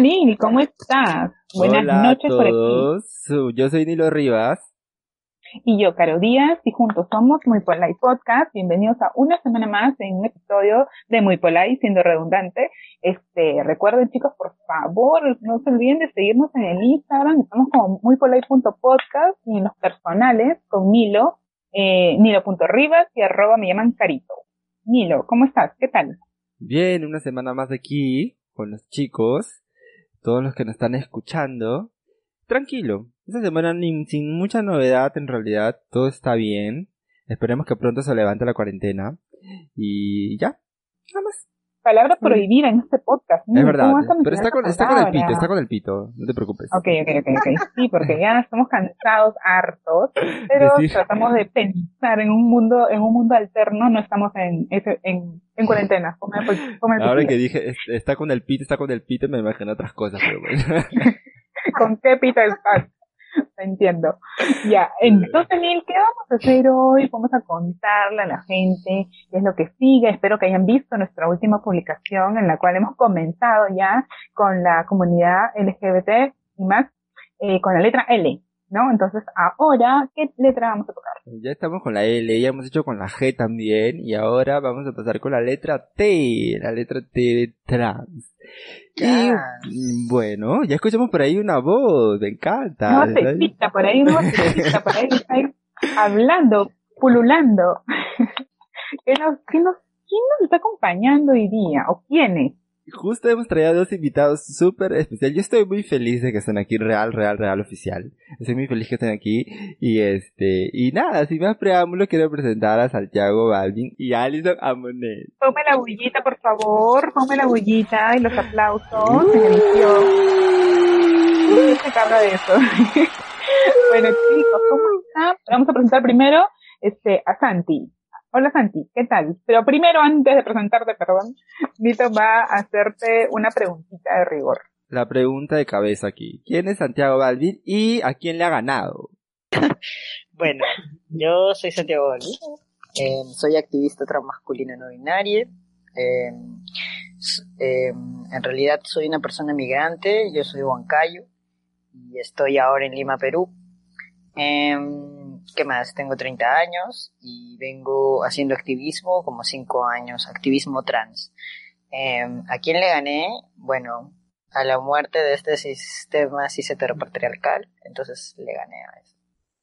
Hola Nil, ¿cómo estás? Buenas Hola noches a por aquí. todos. Yo soy Nilo Rivas. Y yo, Caro Díaz, y juntos somos Muy Polite Podcast. Bienvenidos a una semana más en un episodio de Muy Polite, siendo redundante. Este, recuerden chicos, por favor, no se olviden de seguirnos en el Instagram. Estamos como muypolite.podcast y en los personales con Nilo, eh, Nilo.rivas y arroba me llaman Carito. Nilo, ¿cómo estás? ¿Qué tal? Bien, una semana más aquí con los chicos, todos los que nos están escuchando. Tranquilo, esta semana ni- sin mucha novedad en realidad, todo está bien. Esperemos que pronto se levante la cuarentena. Y ya, nada más. Palabra Mm. prohibida en este podcast. Es verdad, ¿cómo vas a pero está con, está con el pito, está con el pito, no te preocupes. Ok, ok, ok, ok. Sí, porque ya estamos cansados, hartos, pero Decir- tratamos de pensar en un mundo, en un mundo alterno, no estamos en, ese- en, en cuarentena. Come, come el Ahora que dije, es- está con el pito, está con el pito, me imagino otras cosas, pero bueno. ¿Con qué pita estás? Entiendo. Ya, entonces, Neil, ¿qué vamos a hacer hoy? Vamos a contarle a la gente qué es lo que sigue. Espero que hayan visto nuestra última publicación en la cual hemos comenzado ya con la comunidad LGBT y más, eh, con la letra L, ¿no? Entonces, ahora, ¿qué letra vamos a tocar? Ya estamos con la L, ya hemos hecho con la G también, y ahora vamos a pasar con la letra T, la letra T de trans. Y mm, bueno, ya escuchamos por ahí una voz, me encanta. Una vocecita por ahí, una vocecita por ahí, está ahí hablando, pululando. ¿Qué nos, qué nos, ¿Quién nos está acompañando hoy día? ¿O quiénes? Justo hemos traído dos invitados súper especiales. Yo estoy muy feliz de que estén aquí, real, real, real, oficial. Estoy muy feliz que estén aquí. Y este, y nada, sin más preámbulo, quiero presentar a Santiago Balvin y a Alison Amonet. Ponme la bullita, por favor. Ponme la bullita y los aplausos en edición. ¿Quién se de eso? bueno, chicos, ¿cómo están? Vamos a presentar primero este, a Santi. Hola Santi, ¿qué tal? Pero primero, antes de presentarte, perdón, Nito va a hacerte una preguntita de rigor. La pregunta de cabeza aquí. ¿Quién es Santiago Balvin y a quién le ha ganado? Bueno, yo soy Santiago Balbi, eh, soy activista transmasculina no binaria. eh, s- eh, en realidad soy una persona migrante, yo soy huancayo y estoy ahora en Lima, Perú. Eh, ¿Qué más? Tengo 30 años y vengo haciendo activismo como 5 años, activismo trans. Eh, ¿A quién le gané? Bueno, a la muerte de este sistema cis heteropatriarcal, entonces le gané a eso.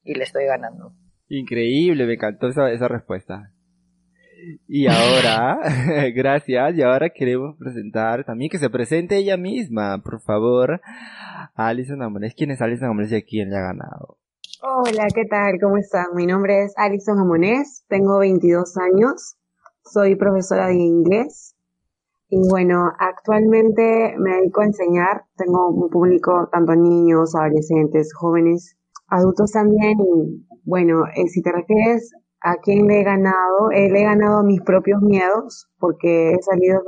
Y le estoy ganando. Increíble, me encantó esa, esa respuesta. Y ahora, gracias, y ahora queremos presentar también que se presente ella misma, por favor, Alison Amones. ¿Quién es Alison Amones y a quién le ha ganado? Hola, ¿qué tal? ¿Cómo están? Mi nombre es Alison Amonés, tengo 22 años, soy profesora de inglés y bueno, actualmente me dedico a enseñar, tengo un público tanto niños, adolescentes, jóvenes, adultos también y bueno, eh, si te refieres a quién le he ganado, eh, le he ganado mis propios miedos porque he salido,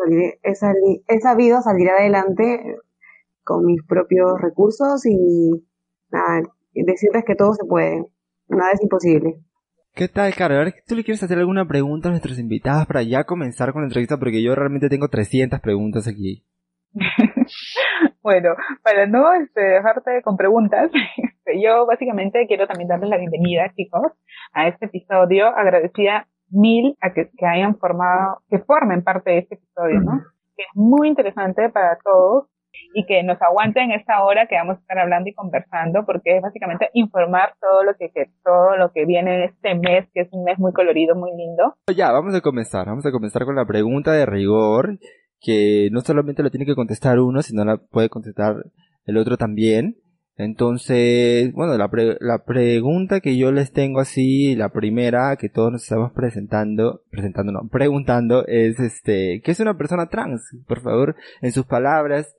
he, sali- he sabido salir adelante con mis propios recursos y nada, decirles que todo se puede, nada es imposible. ¿Qué tal, Caro? A ver, ¿tú le quieres hacer alguna pregunta a nuestros invitados para ya comenzar con la entrevista? Porque yo realmente tengo 300 preguntas aquí. Bueno, para no este, dejarte con preguntas, este, yo básicamente quiero también darles la bienvenida, chicos, a este episodio. Agradecida mil a que, que hayan formado, que formen parte de este episodio, ¿no? Que es muy interesante para todos y que nos aguanten esta hora que vamos a estar hablando y conversando, porque es básicamente informar todo lo que, que todo lo que viene en este mes, que es un mes muy colorido, muy lindo. Ya, vamos a comenzar. Vamos a comenzar con la pregunta de rigor, que no solamente lo tiene que contestar uno, sino la puede contestar el otro también. Entonces, bueno, la, pre- la pregunta que yo les tengo así, la primera que todos nos estamos presentando, presentando no, preguntando es este, ¿qué es una persona trans? Por favor, en sus palabras,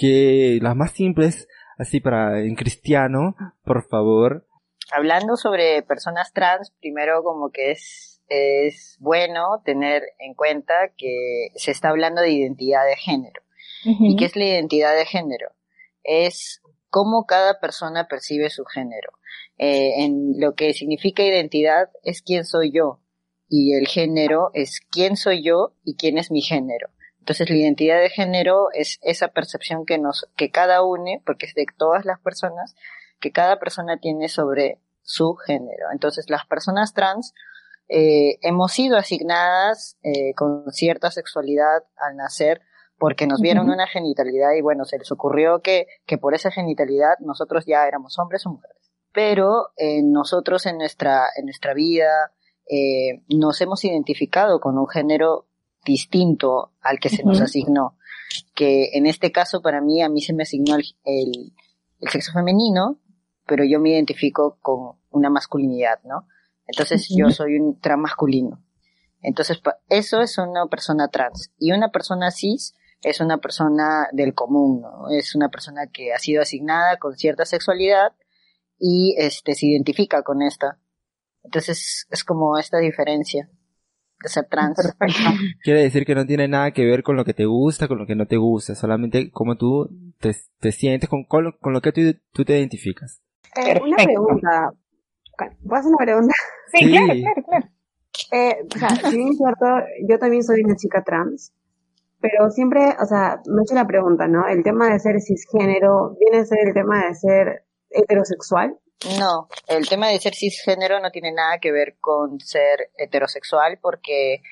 que las más simples, así para en cristiano, por favor. Hablando sobre personas trans, primero como que es, es bueno tener en cuenta que se está hablando de identidad de género. ¿Y qué es la identidad de género? Es cómo cada persona percibe su género. Eh, en lo que significa identidad es quién soy yo y el género es quién soy yo y quién es mi género. Entonces la identidad de género es esa percepción que nos, que cada une, porque es de todas las personas, que cada persona tiene sobre su género. Entonces las personas trans eh, hemos sido asignadas eh, con cierta sexualidad al nacer porque nos vieron una genitalidad y bueno, se les ocurrió que, que por esa genitalidad nosotros ya éramos hombres o mujeres. Pero eh, nosotros en nuestra, en nuestra vida nos hemos identificado con un género distinto al que se nos asignó. Que en este caso para mí, a mí se me asignó el, el, sexo femenino, pero yo me identifico con una masculinidad, ¿no? Entonces yo soy un transmasculino. Entonces eso es una persona trans. Y una persona cis es una persona del común, ¿no? Es una persona que ha sido asignada con cierta sexualidad y este se identifica con esta. Entonces es como esta diferencia de ser trans. Quiere decir que no tiene nada que ver con lo que te gusta, con lo que no te gusta, solamente como tú te, te sientes, con, con, lo, que tú, tú te identificas. Eh, una pregunta. ¿Puedo hacer una pregunta? Sí, claro, claro, claro. Eh, o sea, si bien es cierto, yo también soy una chica trans, pero siempre, o sea, me he hecho la pregunta, ¿no? El tema de ser cisgénero viene a ser el tema de ser heterosexual. No, el tema de ser cisgénero no tiene nada que ver con ser heterosexual porque,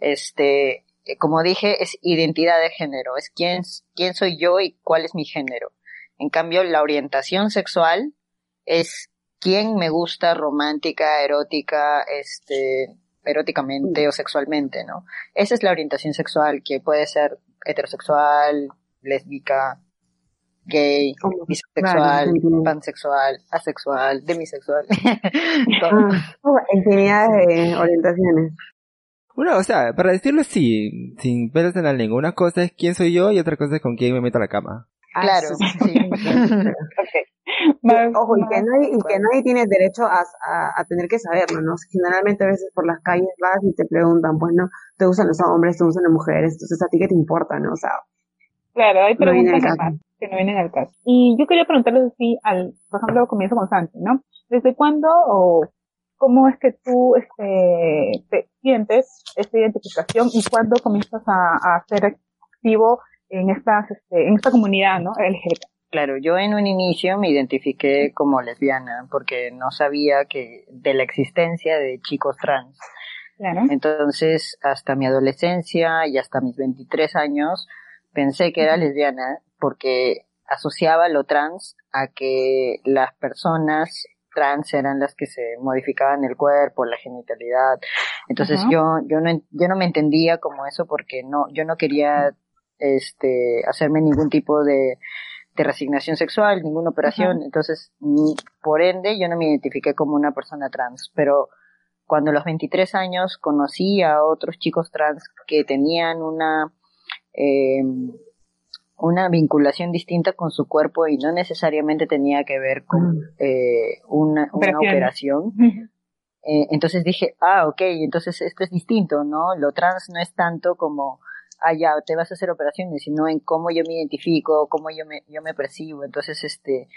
este, como dije, es identidad de género, es quién, quién soy yo y cuál es mi género. En cambio, la orientación sexual es quién me gusta romántica, erótica, este, eróticamente o sexualmente, ¿no? Esa es la orientación sexual que puede ser heterosexual, lésbica, gay, bisexual, pansexual, asexual, demisexual. Ah, infinidad de orientaciones. Bueno, o sea, para decirlo así, sin pelos en la lengua, una cosa es quién soy yo y otra cosa es con quién me meto a la cama. Ah, claro, sí. Ojo, y, que nadie, y que nadie tiene derecho a, a, tener que saberlo, ¿no? Generalmente a veces por las calles vas y te preguntan, pues no, te gustan los hombres, te gustan las mujeres, entonces a ti qué te importa, ¿no? O sea, claro, hay preguntas que no vienen al caso. Y yo quería preguntarles así, al, por ejemplo, comienzo con Santi, ¿no? ¿Desde cuándo o cómo es que tú este, te sientes esta identificación y cuándo comienzas a, a ser activo en estas, este, en esta comunidad, ¿no? LGBT? Claro, yo en un inicio me identifiqué como lesbiana porque no sabía que de la existencia de chicos trans. Claro. Entonces, hasta mi adolescencia y hasta mis 23 años, pensé que era lesbiana porque asociaba lo trans a que las personas trans eran las que se modificaban el cuerpo, la genitalidad. Entonces yo yo no yo no me entendía como eso porque no yo no quería este hacerme ningún tipo de de resignación sexual, ninguna operación, entonces, por ende, yo no me identifiqué como una persona trans, pero cuando a los 23 años conocí a otros chicos trans que tenían una, eh, una vinculación distinta con su cuerpo y no necesariamente tenía que ver con eh, una, una operación. Eh, entonces dije, ah, ok, entonces esto es distinto, ¿no? Lo trans no es tanto como ah, ya, te vas a hacer operaciones, sino en cómo yo me identifico, cómo yo me, yo me percibo. Entonces, este,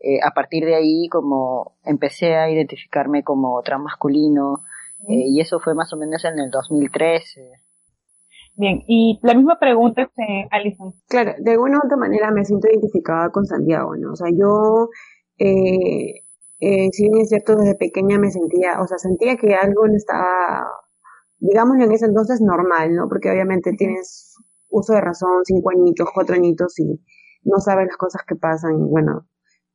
eh, a partir de ahí, como empecé a identificarme como transmasculino, eh, y eso fue más o menos en el 2013. Bien, y la misma pregunta, este, Alison. Claro, de alguna u otra manera me siento identificada con Santiago, ¿no? O sea, yo, eh, eh, si bien es cierto, desde pequeña me sentía, o sea, sentía que algo no estaba digámoslo en ese entonces normal, ¿no? Porque obviamente tienes uso de razón, cinco añitos, cuatro añitos y no sabes las cosas que pasan y bueno,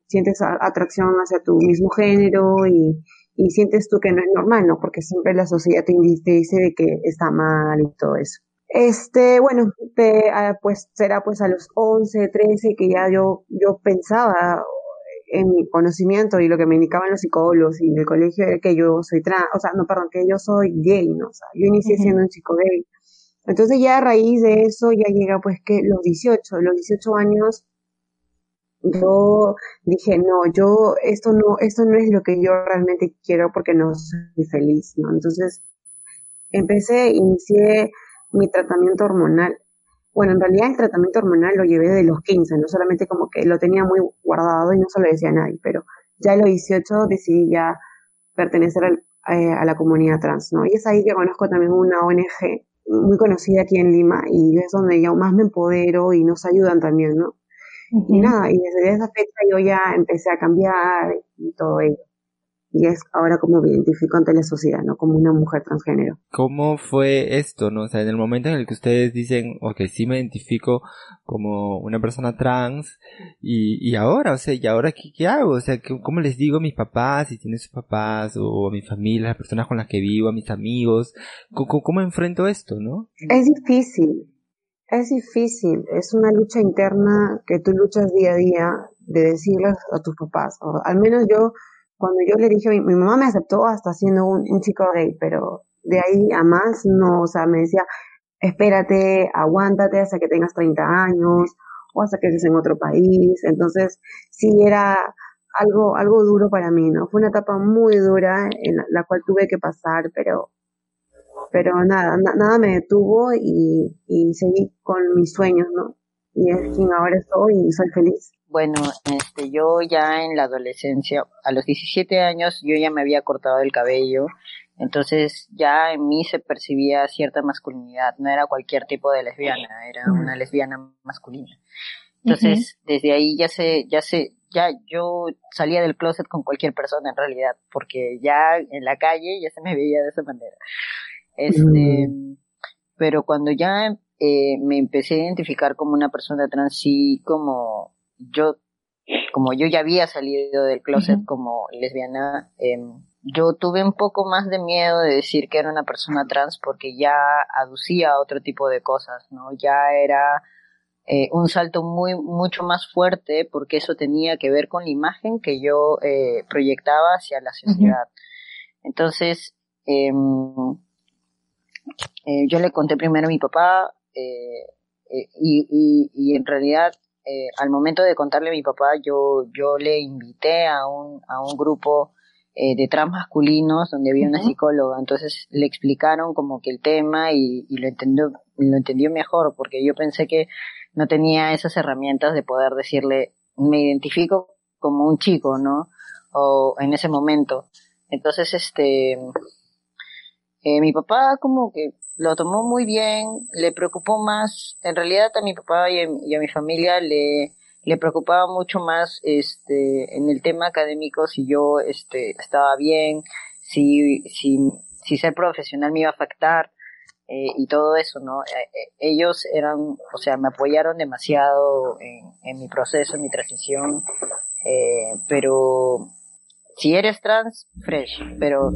sientes atracción hacia tu mismo género y, y sientes tú que no es normal, ¿no? Porque siempre la sociedad te, dice de que está mal y todo eso. Este, bueno, te, ah, pues será pues a los 11, 13 que ya yo, yo pensaba en mi conocimiento y lo que me indicaban los psicólogos y el colegio era que yo soy trans, o sea, no, perdón, que yo soy gay, ¿no? O sea, yo inicié siendo un chico gay. Entonces ya a raíz de eso ya llega pues que los 18, los 18 años yo dije, no, yo, esto no, esto no es lo que yo realmente quiero porque no soy feliz, ¿no? Entonces, empecé, inicié mi tratamiento hormonal bueno, en realidad el tratamiento hormonal lo llevé de los 15, no solamente como que lo tenía muy guardado y no se lo decía a nadie, pero ya a los 18 decidí ya pertenecer eh, a la comunidad trans, ¿no? Y es ahí que conozco también una ONG muy conocida aquí en Lima y es donde yo más me empodero y nos ayudan también, ¿no? Y nada, y desde esa fecha yo ya empecé a cambiar y todo ello y es ahora como me identifico ante la sociedad, ¿no? Como una mujer transgénero. ¿Cómo fue esto, no? O sea, en el momento en el que ustedes dicen, ok, sí me identifico como una persona trans, y, y ahora, o sea, ¿y ahora qué, qué hago? O sea, ¿cómo les digo a mis papás, si tienen sus papás, o a mi familia, las personas con las que vivo, a mis amigos? ¿Cómo, cómo enfrento esto, no? Es difícil, es difícil, es una lucha interna que tú luchas día a día de decirles a tus papás, o al menos yo cuando yo le dije, mi, mi mamá me aceptó hasta siendo un, chico gay, pero de ahí a más no, o sea, me decía, espérate, aguántate hasta que tengas 30 años o hasta que estés en otro país. Entonces, sí era algo, algo duro para mí, ¿no? Fue una etapa muy dura en la, cual tuve que pasar, pero, pero nada, nada me detuvo y, y seguí con mis sueños, ¿no? Y es quien ahora soy y soy feliz. Bueno, este, yo ya en la adolescencia, a los 17 años, yo ya me había cortado el cabello, entonces ya en mí se percibía cierta masculinidad, no era cualquier tipo de lesbiana, era una lesbiana masculina. Entonces, desde ahí ya se, ya se, ya yo salía del closet con cualquier persona en realidad, porque ya en la calle ya se me veía de esa manera. Este, mm. pero cuando ya eh, me empecé a identificar como una persona trans, sí, como yo, como yo ya había salido del closet como lesbiana, em, yo tuve un poco más de miedo de decir que era una persona trans porque ya aducía otro tipo de cosas, ¿no? Ya era eh, un salto muy, mucho más fuerte porque eso tenía que ver con la imagen que yo eh, proyectaba hacia la sociedad. Entonces, em, eh, yo le conté primero a mi papá y, y, y en realidad eh, al momento de contarle a mi papá, yo, yo le invité a un, a un grupo eh, de trans masculinos donde había una psicóloga. Entonces le explicaron como que el tema y, y, lo entendió, lo entendió mejor porque yo pensé que no tenía esas herramientas de poder decirle, me identifico como un chico, ¿no? O en ese momento. Entonces, este, eh, mi papá como que lo tomó muy bien, le preocupó más, en realidad a mi papá y a, mi familia le, le preocupaba mucho más este en el tema académico si yo este estaba bien, si si si ser profesional me iba a afectar eh, y todo eso, ¿no? Eh, eh, ellos eran, o sea, me apoyaron demasiado en, en mi proceso, en mi transición, pero si eres trans, fresh, pero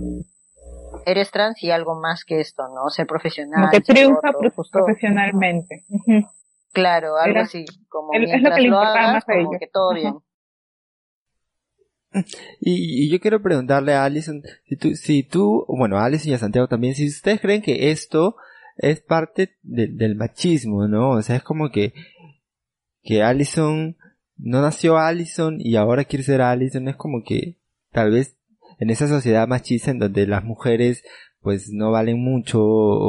eres trans y algo más que esto, ¿no? Ser profesional. Como que triunfa profesionalmente. Claro, algo así, como mientras lo, hagas, como que todo bien. Y, yo quiero preguntarle a Alison, si tú, si tú, bueno, a Alison y a Santiago también, si ustedes creen que esto es parte del machismo, ¿no? O sea, es como que, que Alison no nació Alison y ahora quiere ser Alison, es como que tal vez en esa sociedad machista en donde las mujeres pues no valen mucho,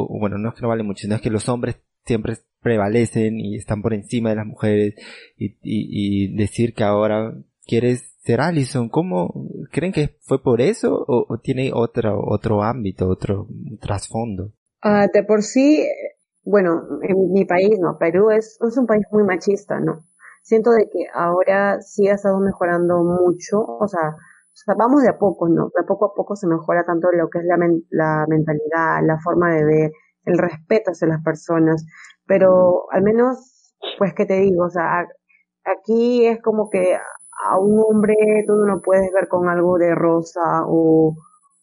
bueno, no es que no valen mucho, sino es que los hombres siempre prevalecen y están por encima de las mujeres y, y, decir que ahora quieres ser Allison, ¿cómo creen que fue por eso o, tiene otro otro ámbito, otro trasfondo? Uh, de por sí, bueno, en mi país, no, Perú es, es un país muy machista, ¿no? Siento de que ahora sí ha estado mejorando mucho, o sea, sea, vamos de a poco, ¿no? De poco a poco se mejora tanto lo que es la, la mentalidad, la forma de ver, el respeto hacia las personas, pero al menos, pues, ¿qué te digo? O sea, aquí es como que a un hombre tú no lo puedes ver con algo de rosa o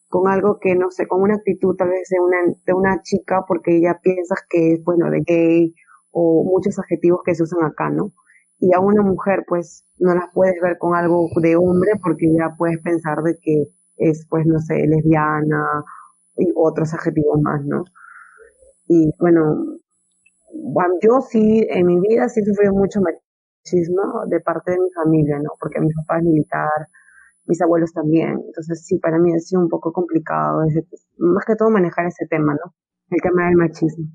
con algo que, no sé, con una actitud tal vez de una, de una chica porque ya piensas que es, bueno, de gay o muchos adjetivos que se usan acá, ¿no? Y a una mujer pues no las puedes ver con algo de hombre porque ya puedes pensar de que es pues no sé lesbiana y otros adjetivos más no y bueno yo sí en mi vida sí sufrí mucho machismo de parte de mi familia no porque mi papá es militar mis abuelos también. Entonces sí para mí ha sido un poco complicado más que todo manejar ese tema no el tema del machismo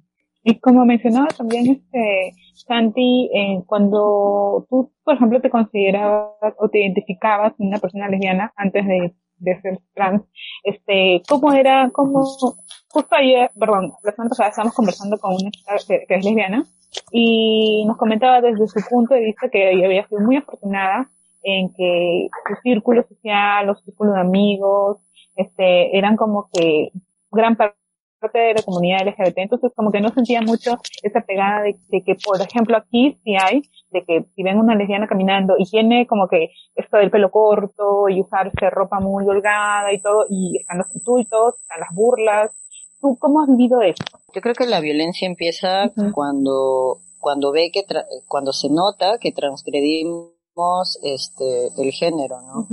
y como mencionaba también este Santi, eh, cuando tú, por ejemplo, te considerabas o te identificabas una persona lesbiana antes de, ser trans, este, cómo era, cómo, justo ayer, perdón, la semana pasada estábamos conversando con una que, es lesbiana y nos comentaba desde su punto de vista que ella había sido muy afortunada en que su círculo social, los círculos de amigos, este, eran como que gran parte de la comunidad LGBT, entonces como que no sentía mucho esa pegada de, que, por ejemplo, aquí sí hay, de que si ven una lesbiana caminando y tiene como que esto del pelo corto y usarse ropa muy holgada y todo, y están los insultos, están las burlas, ¿tú cómo has vivido eso? Yo creo que la violencia empieza cuando, cuando ve que, cuando se nota que transgredimos este, el género, ¿no?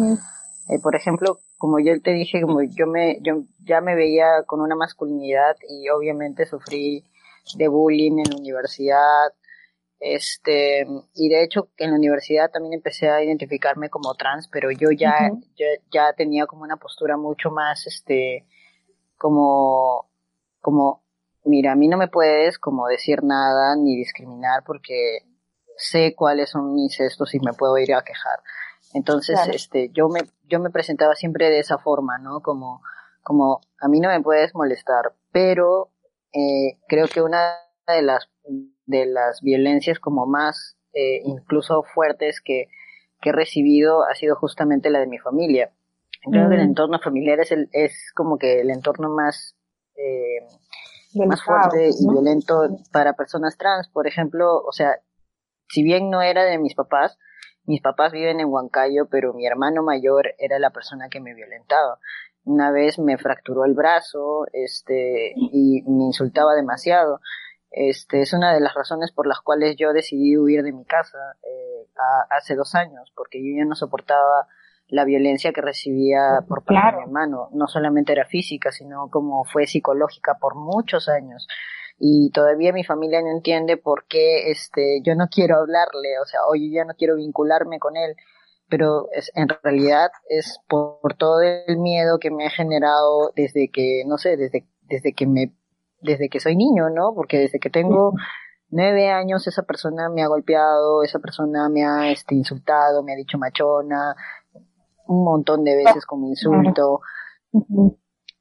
Eh, por ejemplo, como yo te dije, como yo me, yo ya me veía con una masculinidad y obviamente sufrí de bullying en la universidad, este, y de hecho en la universidad también empecé a identificarme como trans, pero yo ya, ya tenía como una postura mucho más, este, como, como, mira, a mí no me puedes como decir nada ni discriminar porque sé cuáles son mis estos y me puedo ir a quejar. Entonces, este, yo me, yo me presentaba siempre de esa forma, ¿no? Como, como, a mí no me puedes molestar, pero eh, creo que una de las, de las violencias como más, eh, incluso fuertes que, que he recibido ha sido justamente la de mi familia. Creo que el entorno familiar es, el, es como que el entorno más, eh, más fuerte y violento para personas trans. Por ejemplo, o sea, si bien no era de mis papás, mis papás viven en Huancayo, pero mi hermano mayor era la persona que me violentaba. Una vez me fracturó el brazo, este, y me insultaba demasiado. Este, es una de las razones por las cuales yo decidí huir de mi casa eh, hace dos años, porque yo ya no soportaba la violencia que recibía por parte de mi hermano. No solamente era física, sino como fue psicológica por muchos años y todavía mi familia no entiende por qué este yo no quiero hablarle, o sea, hoy ya no quiero vincularme con él, pero es, en realidad es por, todo el miedo que me ha generado desde que, no sé, desde, desde que me, desde que soy niño, ¿no? Porque desde que tengo nueve años esa persona me ha golpeado, esa persona me ha este, insultado, me ha dicho machona, un montón de veces como insulto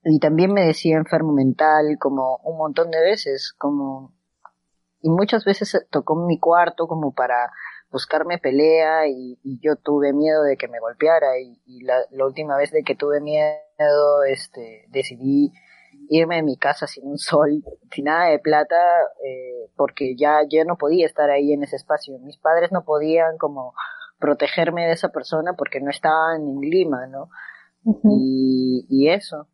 y también me decía enfermo mental como un montón de veces, como y muchas veces tocó mi cuarto como para buscarme pelea y, yo tuve miedo de que me golpeara y, la, última vez de que tuve miedo este decidí irme de mi casa sin un sol, sin nada de plata, eh, porque ya yo no podía estar ahí en ese espacio. Mis padres no podían como protegerme de esa persona porque no estaban en Lima, ¿no? y, y eso.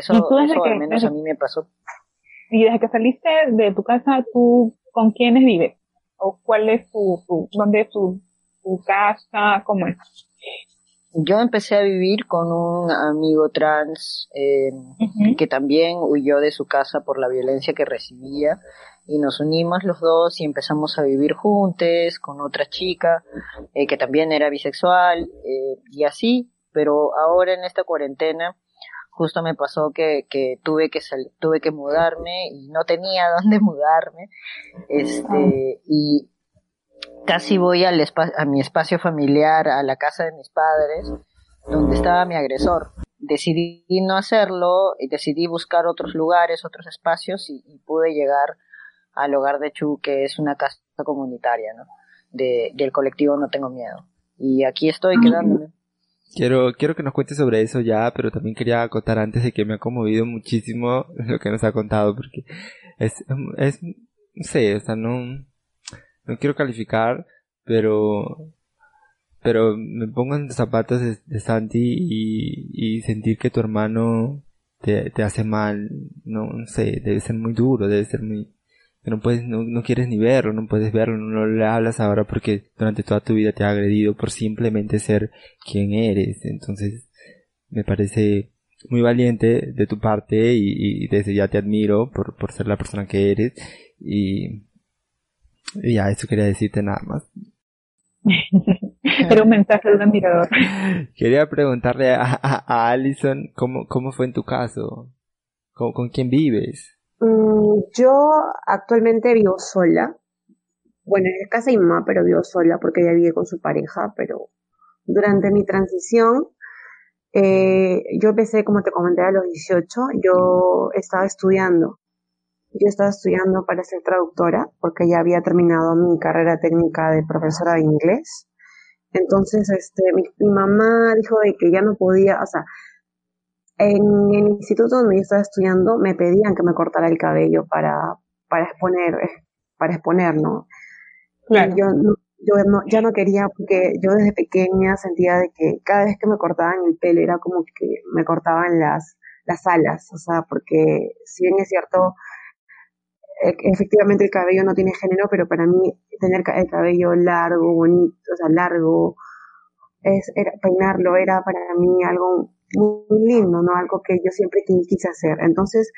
Eso, eso al menos a mí me pasó. Y desde que saliste de tu casa, ¿tú con quiénes vives? ¿O cuál es tu, tu dónde es tu, tu casa? ¿Cómo es? Yo empecé a vivir con un amigo trans eh, que también huyó de su casa por la violencia que recibía y nos unimos los dos y empezamos a vivir juntos con otra chica eh, que también era bisexual eh, y así, pero ahora en esta cuarentena justo me pasó que, que tuve que tuve que mudarme y no tenía dónde mudarme este y casi voy al a mi espacio familiar a la casa de mis padres donde estaba mi agresor. Decidí no hacerlo y decidí buscar otros lugares otros espacios y, pude llegar al hogar de Chu que es una casa comunitaria no de, del colectivo no tengo miedo. Y aquí estoy ah, quedándome Quiero, quiero que nos cuentes sobre eso ya, pero también quería acotar antes de que me ha conmovido muchísimo lo que nos ha contado, porque es, es, no sé, o sea, no, no quiero calificar, pero, pero me pongo en los zapatos de, Santi y, y sentir que tu hermano te, te hace mal, no, no sé, debe ser muy duro, debe ser muy, que no puedes, no, no quieres ni verlo, no puedes verlo, no le hablas ahora porque durante toda tu vida te ha agredido por simplemente ser quien eres. Entonces, me parece muy valiente de tu parte y, desde ya te admiro por, por ser la persona que eres y, y ya eso quería decirte nada más. Era un mensaje de un admirador. Quería preguntarle a, a, Alison cómo, cómo fue en tu caso, ¿Con, con quién vives. Mm, yo actualmente vivo sola. Bueno, en casa de mi mamá, pero vivo sola porque ella vive con su pareja, pero durante mi transición Eh, yo empecé, como te comenté, a los 18, yo estaba estudiando. Yo estaba estudiando para ser traductora porque ya había terminado mi carrera técnica de profesora de inglés. Entonces, este, mi, mi mamá dijo de que ya no podía, o sea, en el instituto donde yo estaba estudiando me pedían que me cortara el cabello para, para exponer, para exponer, ¿no? Claro. yo no, yo no, ya no quería porque yo desde pequeña sentía de que cada vez que me cortaban el pelo era como que me cortaban las, las alas, o sea, porque si bien es cierto, e, efectivamente el cabello no tiene género, pero para mí tener el cabello largo, bonito, o sea, largo, es, era, peinarlo era para mí algo muy lindo, ¿no? Algo que yo siempre quise hacer. Entonces,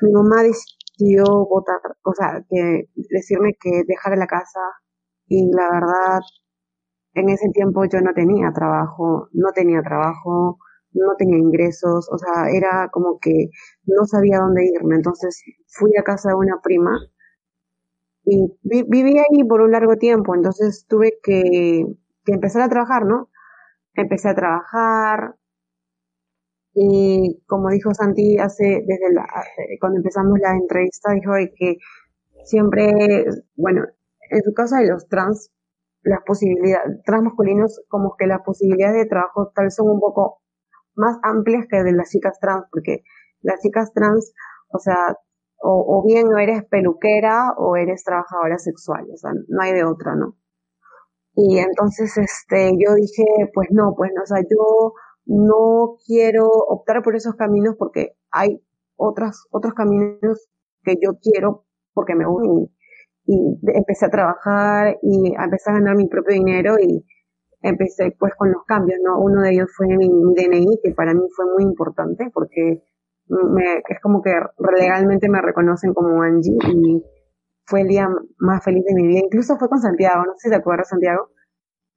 mi mamá decidió votar, o sea, que decirme que dejara la casa y la verdad, en ese tiempo yo no tenía trabajo, no tenía trabajo, no tenía ingresos, o sea, era como que no sabía dónde irme. Entonces fui a casa de una prima y viví ahí por un largo tiempo, entonces tuve que, que empezar a trabajar, ¿no? Empecé a trabajar, y como dijo Santi hace desde la, cuando empezamos la entrevista dijo que siempre bueno en su caso de los trans las posibilidades trans masculinos como que las posibilidades de trabajo tal vez son un poco más amplias que de las chicas trans porque las chicas trans o sea o, o bien no eres peluquera o eres trabajadora sexual o sea no hay de otra no y entonces este yo dije pues no pues no o sea yo no quiero optar por esos caminos porque hay otras, otros caminos que yo quiero porque me uní. Y, empecé a trabajar y empecé a ganar mi propio dinero y empecé pues con los cambios, ¿no? Uno de ellos fue mi, DNI, que para mí fue muy importante porque me, es como que legalmente me reconocen como Angie y fue el día más feliz de mi vida. Incluso fue con Santiago, no sé si te acuerdas, Santiago.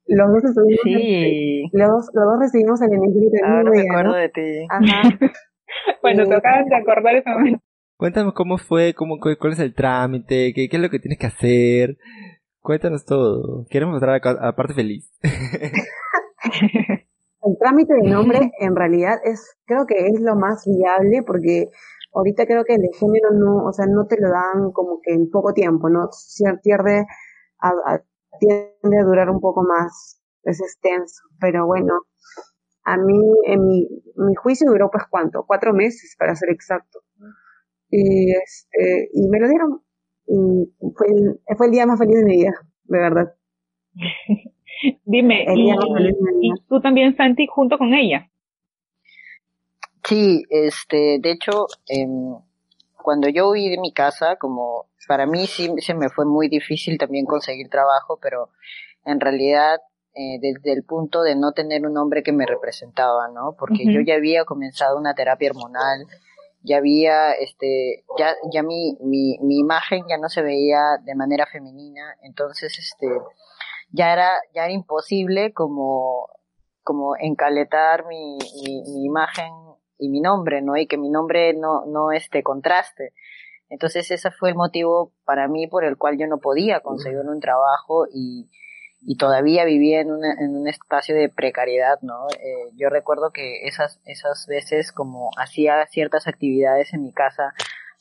Los dos estuvimos. Sí. Los, los, dos recibimos el enemigo de Ahora me acuerdo de ti. Ajá. bueno, te acabas de acordar ese momento. Cuéntame cómo fue, cómo, cuál es el trámite, qué, qué es lo que tienes que hacer. Cuéntanos todo. Queremos mostrar a, a parte feliz. el trámite de nombre en realidad es, creo que es lo más viable porque ahorita creo que el género no, o sea, no te lo dan como que en poco tiempo, ¿no? Pierde a, a, tiende a durar un poco más, es extenso, pero bueno, a mí, en mi, mi juicio duró pues cuánto, cuatro meses para ser exacto. Y este, y me lo dieron. Y fue el, fue el día más feliz de mi vida, de verdad. Dime, y, y, tú también, Santi, junto con ella. Sí, este, de hecho, eh, cuando yo huí de mi casa, como para mí sí se me fue muy difícil también conseguir trabajo, pero en realidad eh, desde el punto de no tener un hombre que me representaba, ¿no? Porque yo ya había comenzado una terapia hormonal, ya había, este, ya, ya mi, mi, mi imagen ya no se veía de manera femenina, entonces, este, ya era, ya era imposible como, como encaletar mi, mi, mi imagen y mi nombre, ¿no? Y que mi nombre no, no este contraste. Entonces ese fue el motivo para mí por el cual yo no podía conseguir un trabajo y, y todavía vivía en, en un espacio de precariedad, ¿no? Eh, yo recuerdo que esas, esas veces como hacía ciertas actividades en mi casa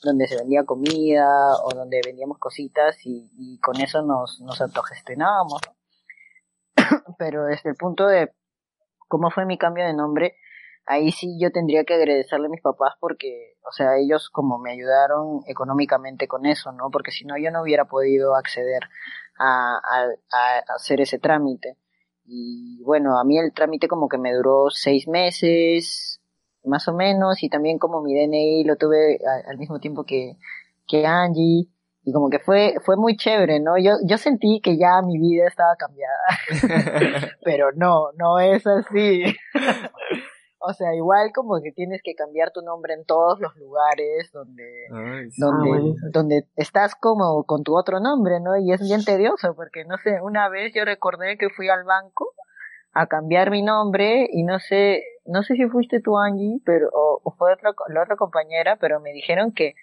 donde se vendía comida o donde vendíamos cositas y, y con eso nos, nos autogestionábamos. Pero desde el punto de cómo fue mi cambio de nombre, ahí sí yo tendría que agradecerle a mis papás porque, o sea, ellos como me ayudaron económicamente con eso, ¿no? Porque si no yo no hubiera podido acceder a, a, hacer ese trámite. Y bueno, a mí el trámite como que me duró seis meses, más o menos, y también como mi DNI lo tuve al mismo tiempo que, que Angie, y como que fue, fue muy chévere, ¿no? Yo, yo sentí que ya mi vida estaba cambiada, pero no, no es así. O sea, igual como que tienes que cambiar tu nombre en todos los lugares donde, donde, ah, donde estás como con tu otro nombre, ¿no? Y es bien tedioso porque, no sé, una vez yo recordé que fui al banco a cambiar mi nombre y no sé, no sé si fuiste tú Angie, pero, o, fue otra, la otra compañera, pero me dijeron que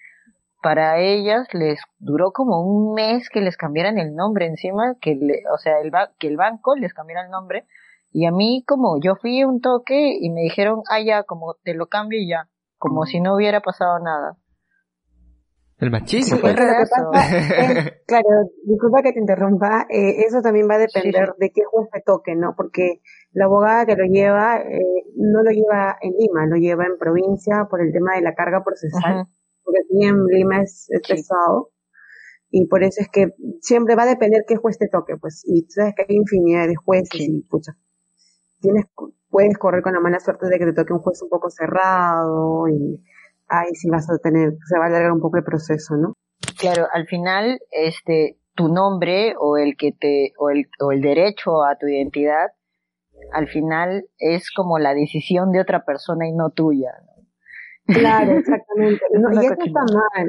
para ellas les duró como un mes que les cambiaran el nombre encima, que le, o sea, el, que el banco les cambiara el nombre Y a mí como yo fui un toque y me dijeron, ah, ya, como te lo cambio y ya, como si no hubiera pasado nada. El machismo. Sí, pues. pero lo que pasa es- claro, disculpa que te interrumpa, eh, eso también va a depender de qué juez te toque, ¿no? Porque la abogada que lo lleva eh, no lo lleva en Lima, lo lleva en provincia por el tema de la carga procesal, porque aquí en Lima es, es Sí. pesado y por eso es que siempre va a depender qué juez te toque, pues, y tú sabes que hay infinidad de jueces Sí. y pucha, tienes, puedes correr con la mala suerte de que te toque un juez un poco cerrado y ahí sí vas a tener, se va a alargar un poco el proceso, ¿no? Claro, al final, este, tu nombre o el que te, o el, o el derecho a tu identidad, al final es como la decisión de otra persona y no tuya. ¿no? Claro, exactamente. No, y eso está mal.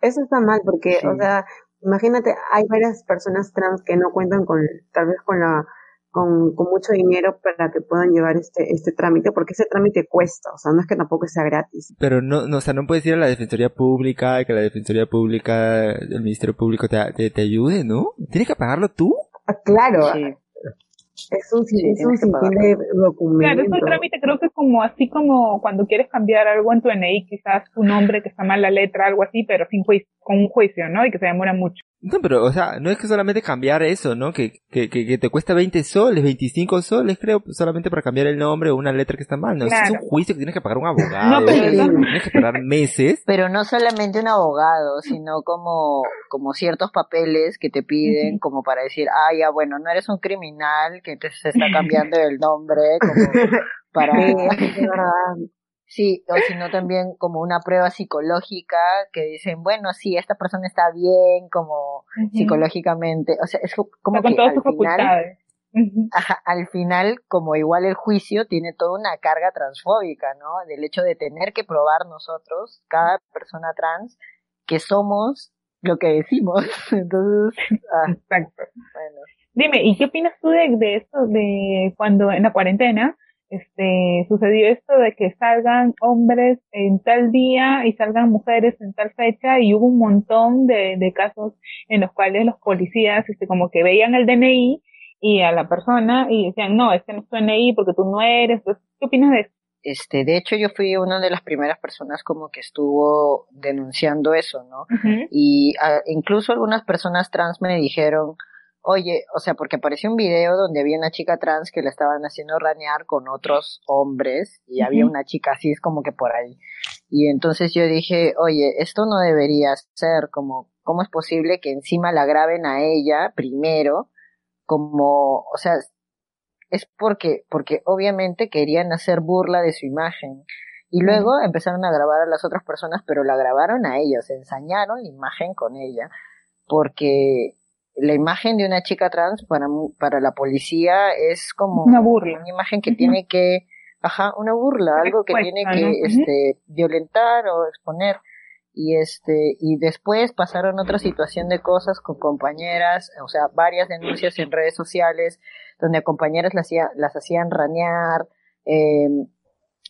Eso está mal porque, Sí. o sea, imagínate, hay varias personas trans que no cuentan con, tal vez con la, con, con mucho dinero para que puedan llevar este, este trámite, porque ese trámite cuesta, o sea, no es que tampoco sea gratis. Pero no, no, o sea, no puedes ir a la Defensoría Pública y que la Defensoría Pública, el Ministerio Público te, te, te ayude, ¿no? ¿Tienes que pagarlo tú? Ah, claro, Sí. Es un, Sí, es un de Claro, es documentos. un trámite, creo que como así como cuando quieres cambiar algo en tu NI, quizás tu nombre que está mal la letra, algo así, pero sin juicio, con un juicio, ¿no? Y que se demora mucho. No, pero, o sea, no es que solamente cambiar eso, ¿no? Que, que, que, que te cuesta 20 soles, 25 soles, creo, solamente para cambiar el nombre o una letra que está mal, ¿no? Eso Es Claro. un juicio que tienes que pagar un abogado, No, pero tienes que esperar meses. Pero no solamente un abogado, sino como, como ciertos papeles que te piden como para decir, ah, ya, bueno, no eres un criminal que se está cambiando el nombre, como para, Sí, o sino también como una prueba psicológica que dicen, bueno, sí, esta persona está bien, como psicológicamente, o sea, es co- como que al final. Ajá, al final, como igual el juicio tiene toda una carga transfóbica, ¿no? Del hecho de tener que probar nosotros, cada persona trans, que somos lo que decimos. Entonces, ah, Exacto. bueno. Dime, ¿y qué opinas tú de, de esto de cuando en la cuarentena este sucedió esto de que salgan hombres en tal día y salgan mujeres en tal fecha y hubo un montón de, de casos en los cuales los policías este como que veían el DNI y a la persona y decían, no, este no es tu DNI porque tú no eres. Entonces, ¿Qué opinas de eso? Este, de hecho, yo fui una de las primeras personas como que estuvo denunciando eso, ¿no? Y ah, incluso algunas personas trans me dijeron, oye, o sea, porque apareció un video donde había una chica trans que la estaban haciendo ranear con otros hombres y había una chica así, es como que por ahí. Y entonces yo dije, oye, esto no debería ser como, ¿cómo es posible que encima la graben a ella primero? Como, o sea, es porque, porque obviamente querían hacer burla de su imagen. Y luego empezaron a grabar a las otras personas, pero la grabaron a ella, se ensañaron la imagen con ella, porque la imagen de una chica trans para, para la policía es como Una burla. una imagen que tiene que, ajá, una burla, algo que tiene que, este, violentar o exponer. Y este, y después pasaron otra situación de cosas con compañeras, o sea, varias denuncias en redes sociales, donde a compañeras las, hacía- las hacían ranear, eh,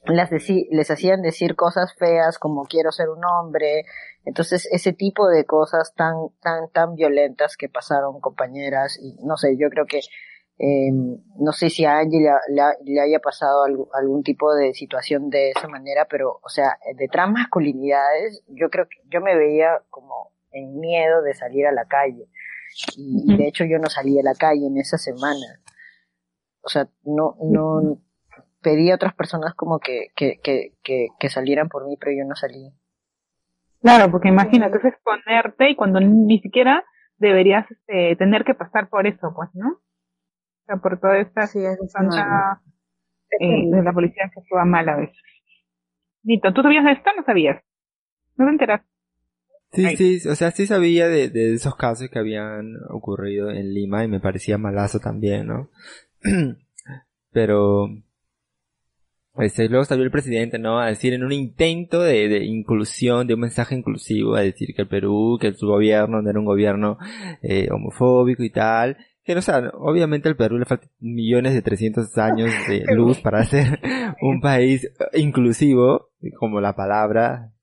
las les hacían decir cosas feas como quiero ser un hombre, entonces ese tipo de cosas tan, tan, tan violentas que pasaron compañeras, y no sé, yo creo que eh, no sé si a Angie le, le- le haya pasado algún, algún tipo de situación de esa manera, pero, o sea, de transmasculinidades, yo creo que yo me veía como en miedo de salir a la calle. Y, y de hecho yo no salí a la calle en esa semana. O sea, no, no, pedí a otras personas como que, que, que, que, que salieran por mí, pero yo no salí. Claro, porque imagínate, es exponerte y cuando ni siquiera deberías este, tener que pasar por eso, pues, ¿no? O sea, por toda esta Sí, es tanta eh, de la policía que actúa mal a veces. Nito, ¿tú sabías de esto o no sabías? ¿No te enteras? Sí, sí, o sea, sí sabía de, de esos casos que habían ocurrido en Lima y me parecía malazo también, ¿no? Pero, este, luego salió el presidente, ¿no? A decir en un intento de, de inclusión, de un mensaje inclusivo, a decir que el Perú, que su gobierno no era un gobierno eh, homofóbico y tal. Que no, sea, obviamente al Perú le faltan millones de 300 años de luz para ser un país inclusivo, como la palabra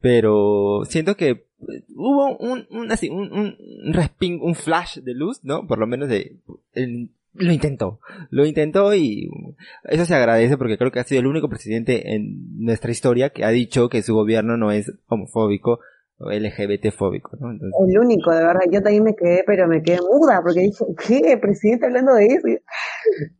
pero siento que eh, hubo un, un así un, un, un resping, un flash de luz, ¿no? Por lo menos de el lo intentó, lo intentó y eso se agradece porque creo que ha sido el único presidente en nuestra historia que ha dicho que su gobierno no es homofóbico o LGBT fóbico, ¿no? El único, de verdad, yo también me quedé, pero me quedé muda porque dije, ¿qué? ¿Presidente hablando de eso?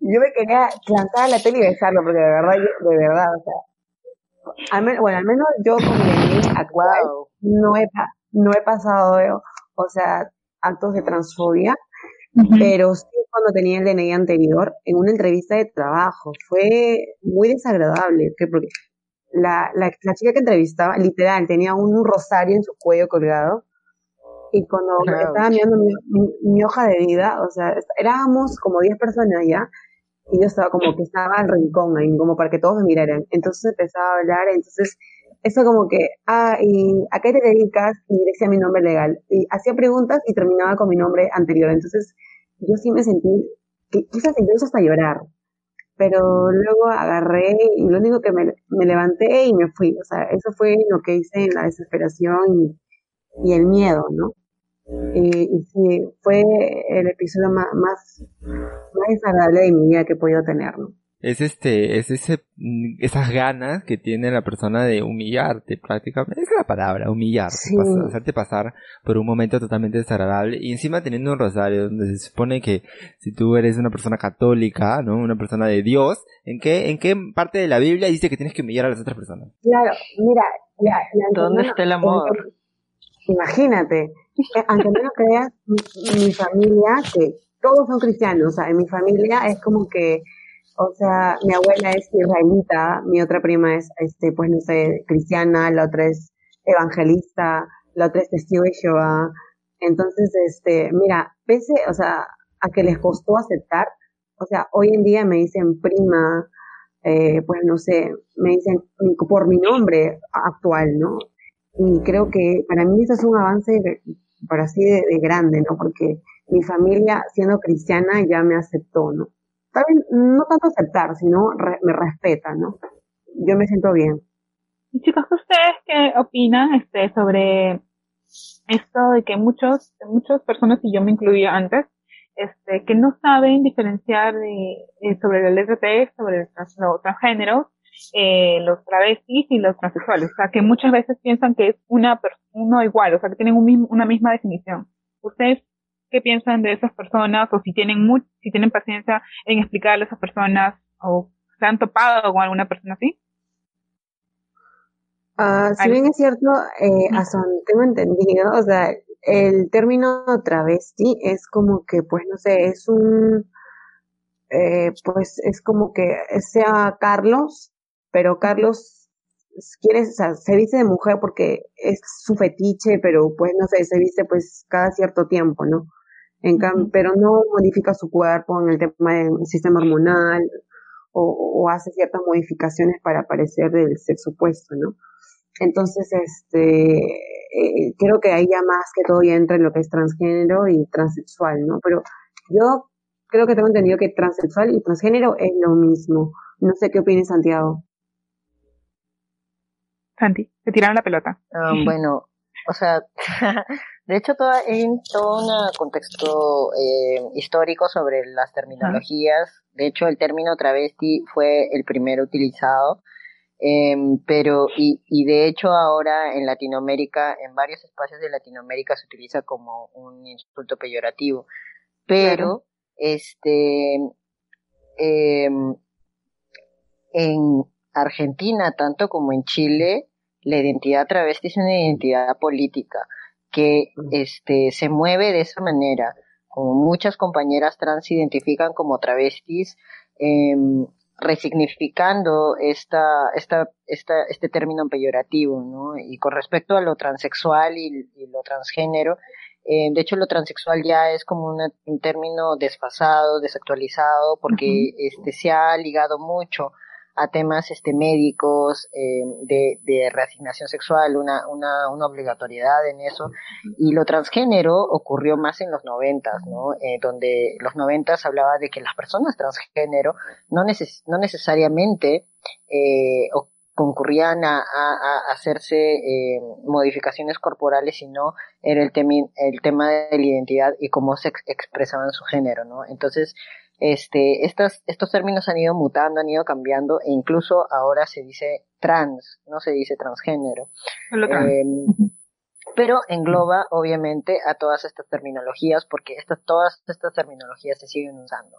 Yo me quería plantar a la tele y besarlo porque de verdad, de verdad, o sea, al bueno, al menos yo con mi actual no he, no he pasado, o sea, actos de transfobia, pero sí cuando tenía el DNI anterior, en una entrevista de trabajo. Fue muy desagradable, porque la, la, la chica que entrevistaba, literal, tenía un rosario en su cuello colgado. Y cuando estaba mirando mi, mi, hoja de vida, o sea, éramos como 10 personas ya, y yo estaba como que estaba al rincón ahí, como para que todos me miraran. Entonces empezaba a hablar, entonces eso como que, ah, ¿y a qué te dedicas? Y decía mi nombre legal. Y hacía preguntas y terminaba con mi nombre anterior. Entonces yo sí me sentí, quizás incluso hasta llorar, pero luego agarré y lo único que me, me, levanté y me fui, o sea, eso fue lo que hice en la desesperación y, y el miedo, ¿no? Y, sí, fue el episodio más, más desagradable de mi vida que he podido tener, ¿no? Es este, es ese, mm, esas ganas que tiene la persona de humillarte prácticamente, es la palabra, humillarte, hacerte pasar por un momento totalmente desagradable y encima teniendo un rosario donde se supone que si tú eres una persona católica, ¿no? Una persona de Dios, ¿en qué, en qué parte de la Biblia dice que tienes que humillar a las otras personas? Claro, mira, ¿dónde está el amor? imagínate, eh, aunque no lo creas, mi, mi familia, que todos son cristianos, o sea, en mi familia es como que o sea, mi abuela es israelita, mi otra prima es, este, pues no sé, cristiana, la otra es evangelista, la otra es testigo de Jehová. Entonces, este, mira, pese, o sea, a que les costó aceptar, o sea, hoy en día me dicen prima, eh, pues no sé, me dicen por mi nombre actual, ¿no? Y creo que para mí eso es un avance, por así de, de grande, ¿no? Porque mi familia, siendo cristiana, ya me aceptó, ¿no? No tanto aceptar, sino me respeta, ¿no? Yo me siento bien. Y chicos, ¿ustedes qué opinan este, sobre esto de que muchos, muchas personas, y yo me incluía antes, este, que no saben diferenciar de, sobre el LGT, sobre el los transgéneros, eh, los travestis y los transexuales. O sea, que muchas veces piensan que es una uno igual, o sea, que tienen un una misma definición. ¿Ustedes qué piensan de esas personas o si tienen si tienen paciencia en explicarle a esas personas o se han topado con alguna persona así. Uh, si bien es cierto, eh, tengo entendido, o sea, el término travesti es como que, pues no sé, es un, eh, pues es como que sea Carlos, pero Carlos quiere, o sea, se viste de mujer porque es su fetiche, pero pues no sé, se viste pues cada cierto tiempo, ¿no? En pero no modifica su cuerpo en el tema del sistema hormonal o, hace ciertas modificaciones para parecer del sexo opuesto, ¿no? Entonces, este, eh, creo que ahí ya más que todo ya entra en lo que es transgénero y transexual, ¿no? Pero yo creo que tengo entendido que transexual y transgénero es lo mismo. No sé qué opinas, Santiago. Santi, te tiraron la pelota. Ah, bueno, o sea, de hecho toda, hay todo un contexto eh, histórico sobre las terminologías. De hecho, el término travesti fue el primero utilizado. Em, pero, y, y de hecho ahora en Latinoamérica, en varios espacios de Latinoamérica se utiliza como un insulto peyorativo. Pero, este, em, en Argentina, tanto como en Chile, la identidad travesti es una identidad política que este, se mueve de esa manera. Como muchas compañeras trans se identifican como travestis, em, resignificando esta, esta, esta, este término peyorativo, ¿no? Y con respecto a lo transexual y, lo transgénero, eh, de hecho lo transexual ya es como un término desfasado, desactualizado, porque este se ha ligado mucho a temas este, médicos, eh, de, de, reasignación sexual, una, una, una, obligatoriedad en eso. Y lo transgénero ocurrió más en los noventas, ¿no? Eh, donde los noventas hablaba de que las personas transgénero no, neces no necesariamente eh, concurrían a, hacerse eh, modificaciones corporales, sino era el, el tema de la identidad y cómo se expresaban su género, ¿no? Entonces, este, estos, estos términos han ido mutando, han ido cambiando e incluso ahora se dice trans, no se dice transgénero. Em, pero engloba obviamente a todas estas terminologías porque estas, todas estas terminologías se siguen usando.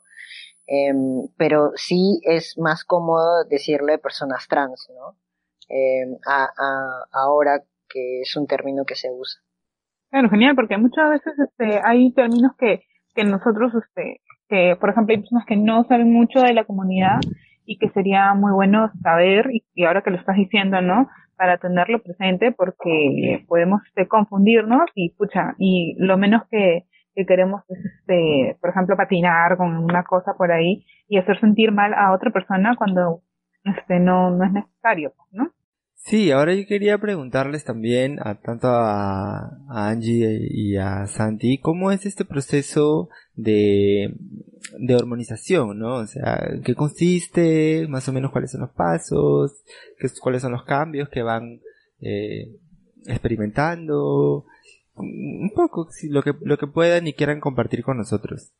Em, pero sí es más cómodo decirle personas trans, ¿no? Em, a, ahora que es un término que se usa. Claro, genial, porque muchas veces este, hay términos que, que nosotros, este, que por ejemplo hay personas que no saben mucho de la comunidad y que sería muy bueno saber, y, ahora que lo estás diciendo, ¿no? Para tenerlo presente porque podemos este, confundirnos y, pucha, y lo menos que, que queremos es, este, por ejemplo, patinar con una cosa por ahí y hacer sentir mal a otra persona cuando este, no, no es necesario, ¿no? Sí, ahora yo quería preguntarles también a tanto a, Angie y a Santi, ¿cómo es este proceso de, de hormonización, no? O sea, ¿qué consiste? Más o menos cuáles son los pasos, cuáles son los cambios que van eh, experimentando, un poco, lo que, lo que puedan y quieran compartir con nosotros.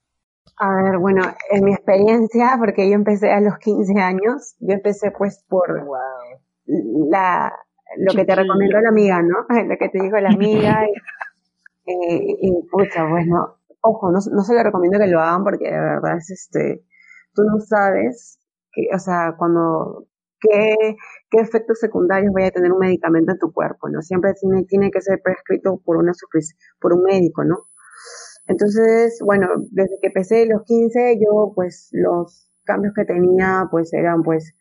A ver, bueno, en mi experiencia, porque yo empecé a los 15 años, yo empecé pues por, wow la, lo que te recomendó la amiga, ¿no? Lo que te dijo la amiga. Y, y, pucha, bueno, ojo, no, no se le recomiendo que lo hagan porque de verdad es este, tú no sabes, que, o sea, cuando, qué, qué efectos secundarios vaya a tener un medicamento en tu cuerpo, ¿no? Siempre tiene, tiene que ser prescrito por una por un médico, ¿no? Entonces, bueno, desde que empecé los 15, yo pues los cambios que tenía pues eran pues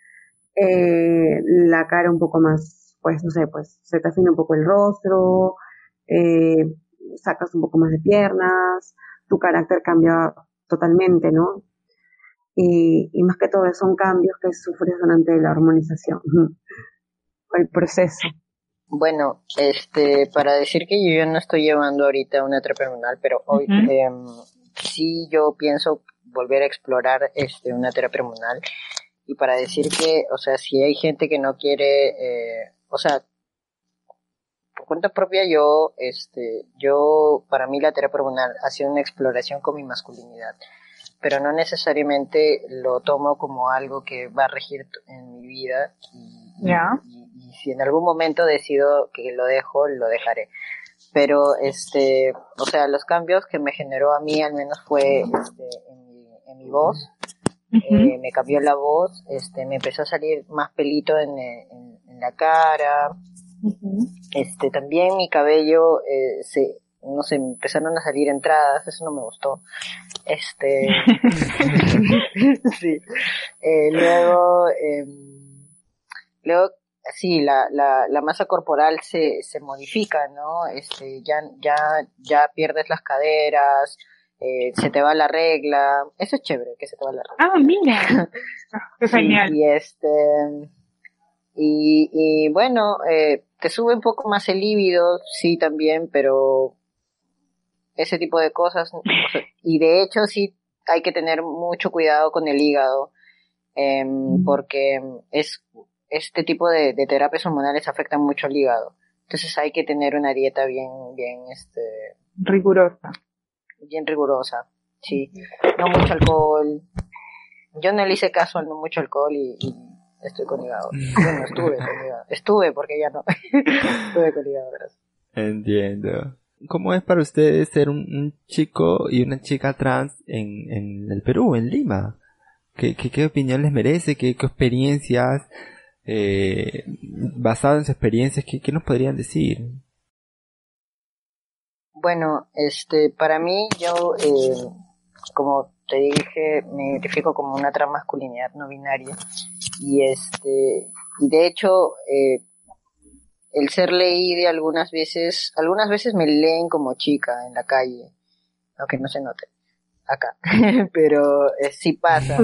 eh, la cara un poco más, pues no sé, pues se te afina un poco el rostro, eh, sacas un poco más de piernas, tu carácter cambia totalmente, ¿no? Y, y más que todo son cambios que sufres durante la hormonización, el proceso. Bueno, este, para decir que yo no estoy llevando ahorita una terapia hormonal, pero hoy em, sí yo pienso volver a explorar este una terapia hormonal y para decir que, o sea, si hay gente que no quiere, eh, o sea, por cuenta propia yo, este, yo, para mí la terapia hormonal ha sido una exploración con mi masculinidad, pero no necesariamente lo tomo como algo que va a regir en mi vida y, y, si en algún momento decido que lo dejo, lo dejaré. Pero, este, o sea, los cambios que me generó a mí al menos fue este, en, mi, en mi voz, eh, me cambió la voz, este, me empezó a salir más pelito en, en, la cara, este, también mi cabello, eh, se, no sé, empezaron a salir entradas, eso no me gustó, este, sí, eh, luego, em, luego, sí, la, la, la masa corporal se, se modifica, ¿no? Este, ya, ya, ya pierdes las caderas, eh, se te va la regla, eso es chévere, que se te va la regla. Ah, mira, qué genial. y este, y, y bueno, eh, te sube un poco más el líbido, sí también, pero ese tipo de cosas, y de hecho sí hay que tener mucho cuidado con el hígado, em, porque es, este tipo de, de terapias hormonales afectan mucho al hígado. Entonces hay que tener una dieta bien, bien, este... Rigurosa bien rigurosa, sí. No mucho alcohol. Yo no le hice caso al no mucho alcohol y, estoy con hígado. Bueno, estuve con hígado. Estuve porque ya no. estuve con hígado, Entiendo. ¿Cómo es para ustedes ser un, chico y una chica trans en, el Perú, en Lima? ¿Qué, qué, opinión les merece? ¿Qué, qué experiencias? Eh, basado en sus experiencias, ¿qué, ¿qué nos podrían decir? Bueno, este, para mí, yo, eh, como te dije, me identifico como una transmasculinidad no binaria. Y este, y de hecho, eh, el ser leída algunas veces, algunas veces me leen como chica en la calle, aunque no se note acá, pero eh, sí pasa.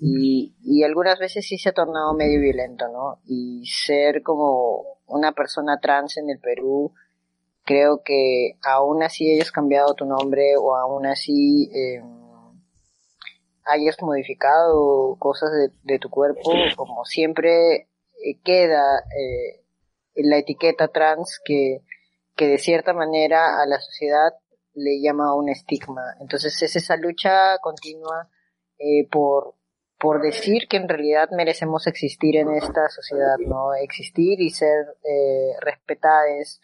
Y, y algunas veces sí se ha tornado medio violento, ¿no? Y ser como una persona trans en el Perú creo que aún así hayas cambiado tu nombre o aún así eh, hayas modificado cosas de, tu cuerpo, como siempre eh, queda eh, la etiqueta trans que, que de cierta manera a la sociedad le llama un estigma. Entonces es esa lucha continua eh, por, por decir que en realidad merecemos existir en esta sociedad, ¿no? Existir y ser eh, respetadas.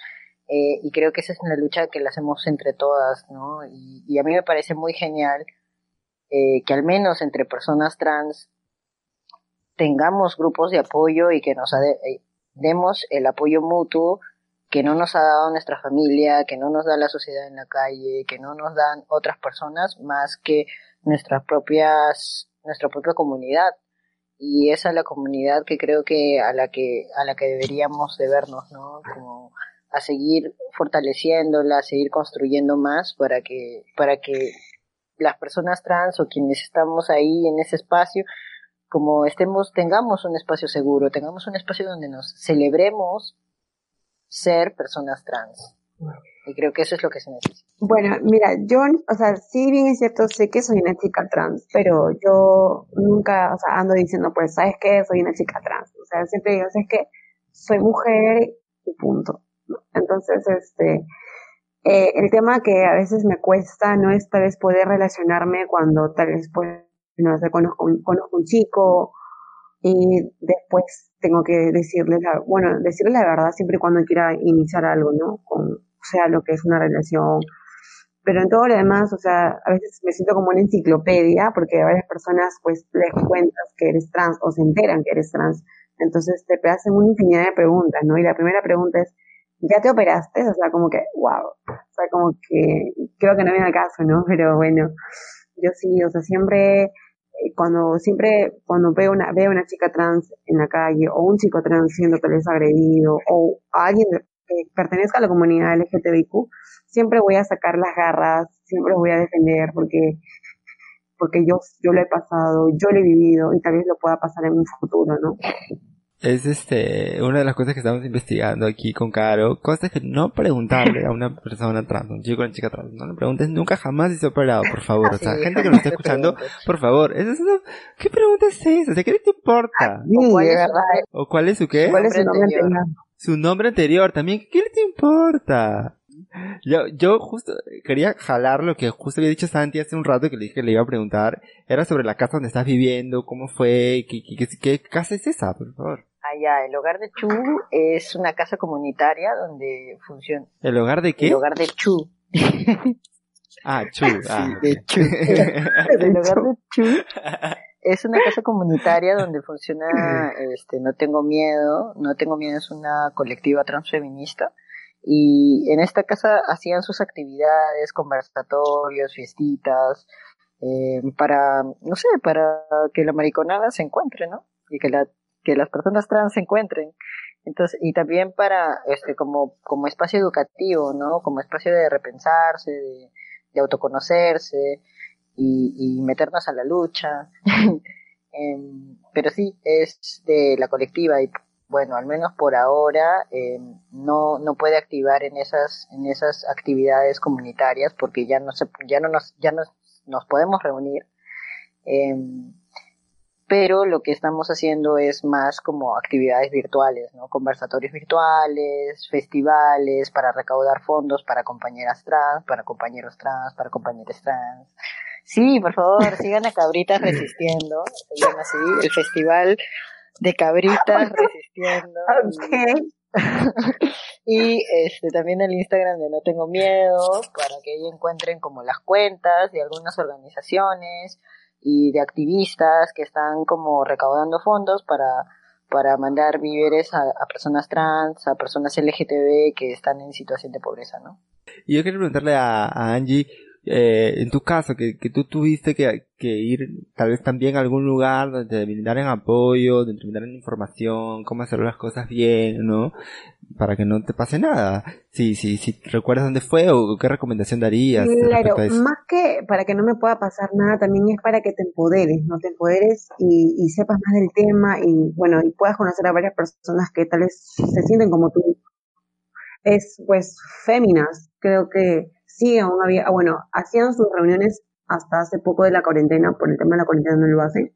Eh, y creo que esa es una lucha que la hacemos entre todas, ¿no? Y, y a mí me parece muy genial eh, que al menos entre personas trans tengamos grupos de apoyo y que nos eh, demos el apoyo mutuo que no nos ha dado nuestra familia, que no nos da la sociedad en la calle, que no nos dan otras personas más que nuestras propias, nuestra propia comunidad. Y esa es la comunidad que creo que a la que, a la que deberíamos de vernos, ¿no? Como a seguir fortaleciéndola, a seguir construyendo más para que, para que las personas trans o quienes estamos ahí en ese espacio, como estemos, tengamos un espacio seguro, tengamos un espacio donde nos celebremos ser personas trans. Y creo que eso es lo que se necesita. Bueno, mira, yo, o sea, sí bien es cierto, sé que soy una chica trans, pero yo nunca, o sea, ando diciendo, pues, ¿sabes qué? Soy una chica trans. O sea, siempre digo, ¿sabes qué? Soy mujer y punto. Entonces, este, eh, el tema que a veces me cuesta no es tal vez poder relacionarme cuando tal vez, pues, no sé, conozco, conozco un chico y después tengo que decirles la, bueno, decirles la verdad siempre y cuando quiera iniciar algo, ¿no? Con, sea, lo que es una relación. Pero en todo lo demás, o sea, a veces me siento como una enciclopedia porque a varias personas pues les cuentas que eres trans o se enteran que eres trans. Entonces te hacen una infinidad de preguntas, ¿no? Y la primera pregunta es, ¿ya te operaste? O sea, como que, wow. O sea, como que creo que no viene al caso, ¿no? Pero bueno, yo sí, o sea, siempre cuando siempre cuando veo una veo una chica trans en la calle o un chico trans siendo tal vez agredido o alguien que pertenezca a la comunidad LGTBIQ siempre voy a sacar las garras siempre voy a defender porque porque yo yo lo he pasado yo lo he vivido y tal vez lo pueda pasar en un futuro no es este una de las cosas que estamos investigando aquí con Caro, cosas que no preguntarle a una persona trans, un chico o una chica trans, no le preguntes nunca jamás si se ha operado, por favor, o sea, gente que nos está escuchando, por favor, eso es una, ¿qué pregunta es esa? O sea, ¿qué te importa? ¿O cuál, es, ¿O cuál es su qué? ¿Cuál es su nombre anterior? Su nombre anterior también, ¿qué te importa? Yo, yo justo quería jalar lo que justo había dicho Santi hace un rato que le dije que le iba a preguntar. Era sobre la casa donde estás viviendo, cómo fue, qué, qué, qué, qué casa es esa, por favor. Allá, el hogar de Chu es una casa comunitaria donde funciona. ¿El hogar de qué? El hogar de Chu. ah, Chu. Ah, de Chu. el hogar de Chu es una casa comunitaria donde funciona, este, no tengo miedo, no tengo miedo es una colectiva transfeminista y en esta casa hacían sus actividades, conversatorios, fiestitas, eh, para, no sé, para que la mariconada se encuentre, ¿no? Y que la que las personas trans se encuentren. Entonces, y también para, este, como, como espacio educativo, ¿no? Como espacio de repensarse, de, de autoconocerse y, y, meternos a la lucha. eh, pero sí, es de la colectiva y bueno, al menos por ahora eh, no, no puede activar en esas, en esas actividades comunitarias porque ya no se, ya no nos, ya nos, nos podemos reunir. Eh, pero lo que estamos haciendo es más como actividades virtuales, ¿no? Conversatorios virtuales, festivales para recaudar fondos para compañeras trans, para compañeros trans, para compañeros trans. Sí, por favor, sigan a Cabritas Resistiendo, el festival de Cabritas Resistiendo. Okay. y este también el Instagram de No Tengo Miedo, para que ahí encuentren como las cuentas de algunas organizaciones, y de activistas que están como recaudando fondos para, para mandar víveres a, a, personas trans, a personas LGTB que están en situación de pobreza, ¿no? Y yo quería preguntarle a, a Angie, eh, en tu caso, que, que tú tuviste que, que, ir tal vez también a algún lugar donde te brindaran apoyo, donde te brindaran información, cómo hacer las cosas bien, ¿no? Para que no te pase nada. Si, si, si recuerdas dónde fue o qué recomendación darías. Claro, más que para que no me pueda pasar nada, también es para que te empoderes, ¿no? Te empoderes y, y sepas más del tema y, bueno, y puedas conocer a varias personas que tal vez se sienten como tú. Es, pues, féminas. Creo que sí, aún había, ah, bueno, hacían sus reuniones hasta hace poco de la cuarentena, por el tema de la cuarentena no lo hacen.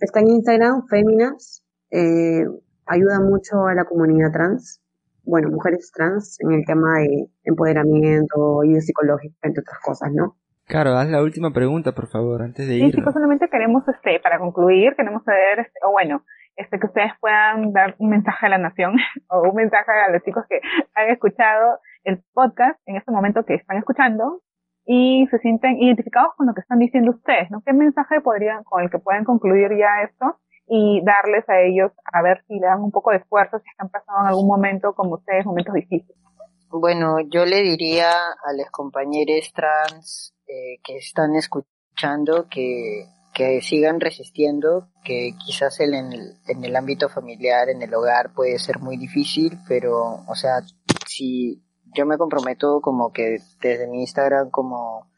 Está en Instagram, Féminas, eh, ayuda mucho a la comunidad trans, bueno, mujeres trans en el tema de empoderamiento y psicológico, entre otras cosas, ¿no? Claro, haz la última pregunta, por favor, antes de ir. Sí, chicos, solamente queremos, este, para concluir, queremos saber, este, o bueno, este, que ustedes puedan dar un mensaje a la nación o un mensaje a los chicos que han escuchado el podcast en este momento que están escuchando y se sienten identificados con lo que están diciendo ustedes, ¿no? ¿Qué mensaje podrían, con el que pueden concluir ya esto y darles a ellos a ver si le dan un poco de esfuerzo si están pasando en algún momento como ustedes, momentos difíciles? Bueno, yo le diría a los compañeros trans eh, que están escuchando que, que sigan resistiendo, que quizás en el, en el ámbito familiar, en el hogar puede ser muy difícil, pero, o sea, si yo me comprometo como que desde mi Instagram, como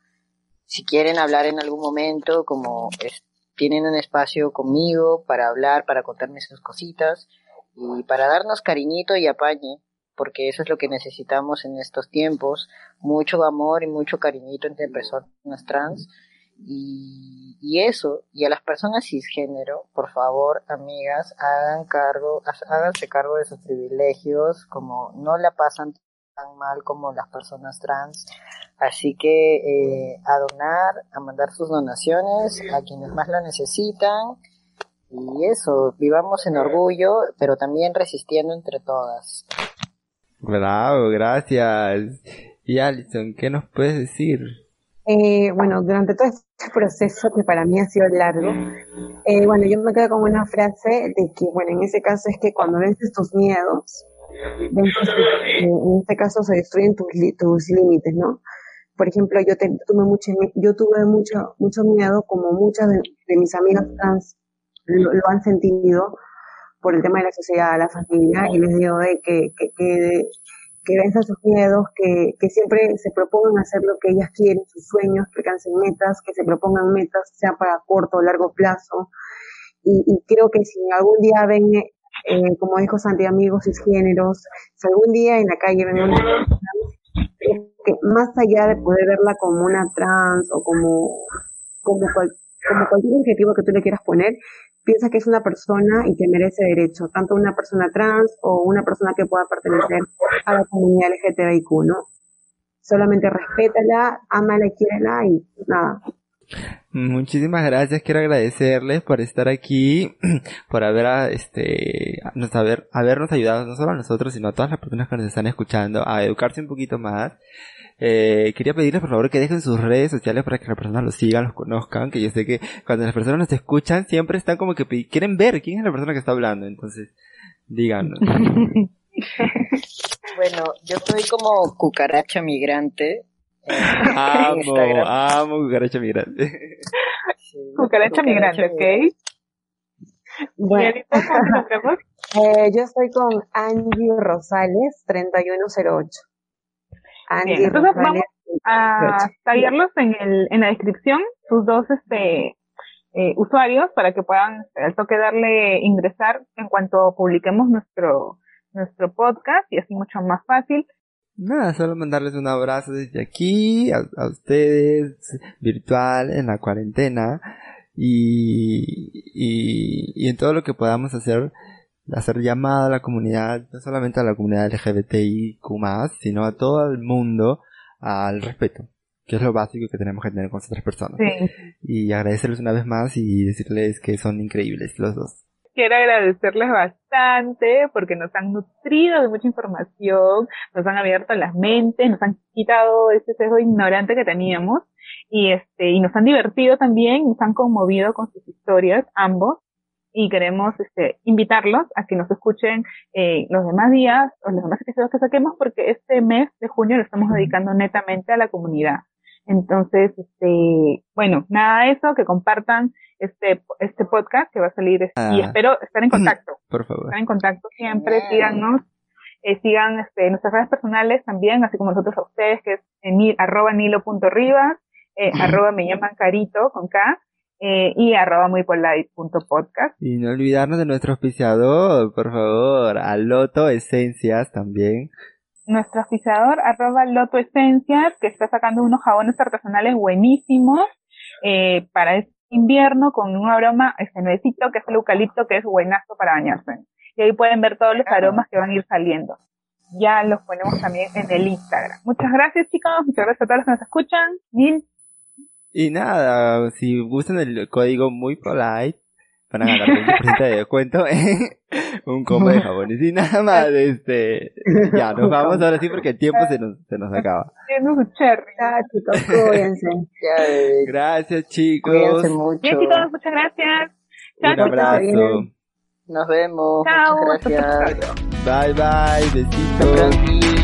si quieren hablar en algún momento, como tienen un espacio conmigo para hablar, para contarme sus cositas y para darnos cariñito y apañe, porque eso es lo que necesitamos en estos tiempos, mucho amor y mucho cariñito entre personas trans. Y, y eso, y a las personas cisgénero, por favor, amigas, hagan cargo, háganse cargo de sus privilegios, como no la pasan tan mal como las personas trans. Así que eh, a donar, a mandar sus donaciones a quienes más la necesitan. Y eso, vivamos en orgullo, pero también resistiendo entre todas. Bravo, gracias. Y Alison, ¿qué nos puedes decir? Eh, bueno, durante todo este proceso que para mí ha sido largo, eh, bueno, yo me quedo con una frase de que, bueno, en ese caso es que cuando vences tus miedos, en este caso se destruyen tus, tus límites, ¿no? Por ejemplo, yo, tuve mucho, yo tuve mucho, mucho miedo, como muchas de, mis amigas trans lo, han sentido, por el tema de la sociedad, la familia, y les digo de que, que, que, que sus miedos, que, que siempre se propongan hacer lo que ellas quieren, sus sueños, que alcancen metas, que se propongan metas, sea para corto o largo plazo. Y, y creo que si algún día ven eh, como dijo Santi, amigos cisgéneros, si algún día en la calle ven una que más allá de poder verla como una trans o como, como, como cualquier objetivo que tú le quieras poner, piensa que es una persona y que merece derecho, tanto una persona trans o una persona que pueda pertenecer a la comunidad LGTBIQ, ¿no? Solamente respétala, ámala y quiérela y nada, Muchísimas gracias, quiero agradecerles por estar aquí, por haber, este, nos haber, habernos ayudado no solo a nosotros, sino a todas las personas que nos están escuchando a educarse un poquito más. Eh, quería pedirles por favor que dejen sus redes sociales para que las personas los sigan, los conozcan, que yo sé que cuando las personas nos escuchan siempre están como que quieren ver quién es la persona que está hablando, entonces, díganos. bueno, yo soy como cucaracha migrante, amo, amo cucaracha migrante. cucaracha, migrante, ¿ok? Bueno, eh, yo estoy con Angie Rosales, 3108. Angie Bien, entonces Rosales, vamos a tallarlos en, el, en la descripción, sus dos este, eh, usuarios, para que puedan al toque darle ingresar en cuanto publiquemos nuestro, nuestro podcast y así mucho más fácil. Nada, solo mandarles un abrazo desde aquí a, ustedes, virtual, en la cuarentena y, y, y, en todo lo que podamos hacer, hacer llamada a la comunidad, no solamente a la comunidad LGBTIQ+, sino a todo el mundo al respeto, que es lo básico que tenemos que tener con otras personas. Y agradecerles una vez más y decirles que son increíbles los dos quiero agradecerles bastante porque nos han nutrido de mucha información, nos han abierto las mentes, nos han quitado ese sesgo ignorante que teníamos y este y nos han divertido también, nos han conmovido con sus historias ambos y queremos este invitarlos a que nos escuchen eh, los demás días o los demás episodios que saquemos porque este mes de junio lo estamos dedicando netamente a la comunidad. Entonces, este, bueno, nada de eso, que compartan este, este podcast que va a salir y ah. espero estar en contacto. Por favor. Estar en contacto siempre, síganos, eh, sigan este, nuestras redes personales también, así como nosotros a ustedes, que es en arroba nilo.rivas, eh, arroba me llaman carito con K, eh, y arroba muy podcast. Y no olvidarnos de nuestro auspiciador, por favor, a Loto Esencias también nuestro oficiador, arroba Loto Esencias, que está sacando unos jabones artesanales buenísimos eh, para este invierno con un aroma este nuevecito que es el eucalipto que es buenazo para bañarse. y ahí pueden ver todos los aromas que van a ir saliendo. Ya los ponemos también en el Instagram. Muchas gracias chicos, muchas gracias a todos los que nos escuchan. Mil. Y nada, si gustan el código muy polite, van a ganar 20% de descuento en un combo de jabones. Y nada más, este, ya, nos vamos ahora sí porque el tiempo se nos, se nos acaba. Chicos, cuídense. Gracias chicos. Cuídense mucho. Bien chicos, muchas gracias. Chao, Un abrazo. Nos vemos. Chao. Muchas gracias. Bye bye, besitos.